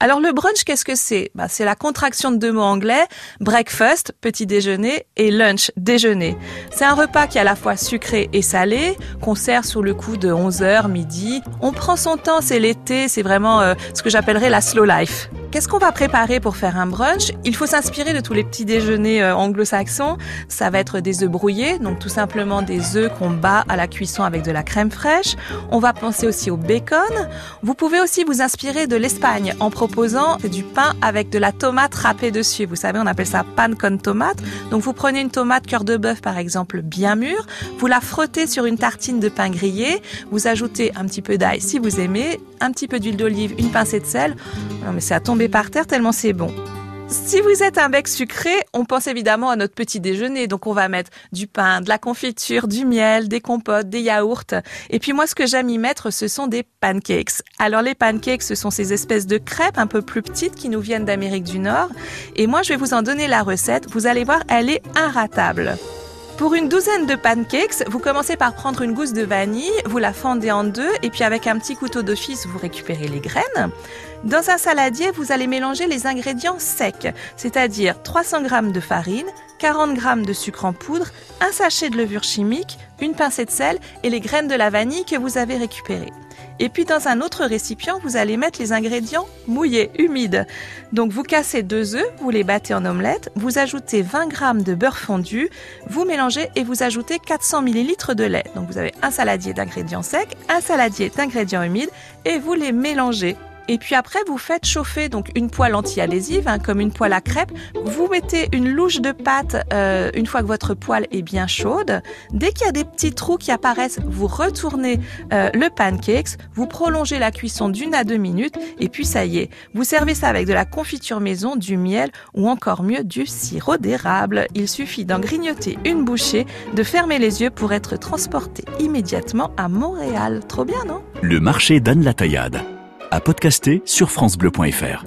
Alors le brunch, qu'est-ce que c'est? Bah, C'est la contraction de deux mots anglais, breakfast, petit déjeuner, et lunch, déjeuner. C'est un repas qui est à la fois sucré et salé, qu'on sert sur le coup de 11h, midi. On prend son temps, c'est l'été, c'est vraiment euh, ce que j'appellerais la slow life. Qu'est-ce qu'on va préparer pour faire un brunch? Il faut s'inspirer de tous les petits déjeuners euh, anglo-saxons. Ça va être des œufs brouillés, donc tout simplement des œufs qu'on bat à la cuisson avec de la crème fraîche. On va penser aussi au bacon. Vous pouvez aussi vous inspirer de l'Espagne en proposant du pain avec de la tomate râpée dessus. Vous savez, on appelle ça pan con tomate. Donc vous prenez une tomate cœur de bœuf par exemple bien mûre, vous la frottez sur une tartine de pain grillé, vous ajoutez un petit peu d'ail si vous aimez, un petit peu d'huile d'olive, une pincée de sel. Non mais c'est à tomber par terre tellement c'est bon. Si vous êtes un bec sucré, on pense évidemment à notre petit déjeuner. Donc on va mettre du pain, de la confiture, du miel, des compotes, des yaourts. Et puis moi, ce que j'aime y mettre, ce sont des pancakes. Alors les pancakes, ce sont ces espèces de crêpes un peu plus petites qui nous viennent d'Amérique du Nord. Et moi, je vais vous en donner la recette. Vous allez voir, elle est inratable. Pour une douzaine de pancakes, vous commencez par prendre une gousse de vanille, vous la fendez en deux et puis avec un petit couteau d'office, vous récupérez les graines. Dans un saladier, vous allez mélanger les ingrédients secs, c'est-à-dire 300 g de farine, 40 g de sucre en poudre, un sachet de levure chimique, une pincée de sel et les graines de la vanille que vous avez récupérées. Et puis dans un autre récipient, vous allez mettre les ingrédients mouillés, humides. Donc vous cassez deux œufs, vous les battez en omelette, vous ajoutez 20 g de beurre fondu, vous mélangez et vous ajoutez 400 ml de lait. Donc vous avez un saladier d'ingrédients secs, un saladier d'ingrédients humides et vous les mélangez et puis après, vous faites chauffer donc une poêle anti-adhésive, hein, comme une poêle à crêpes. Vous mettez une louche de pâte euh, une fois que votre poêle est bien chaude. Dès qu'il y a des petits trous qui apparaissent, vous retournez euh, le pancakes, vous prolongez la cuisson d'une à deux minutes, et puis ça y est, vous servez ça avec de la confiture maison, du miel ou encore mieux du sirop d'érable. Il suffit d'en grignoter une bouchée, de fermer les yeux pour être transporté immédiatement à Montréal. Trop bien, non? Le marché donne la taillade à podcaster sur francebleu.fr.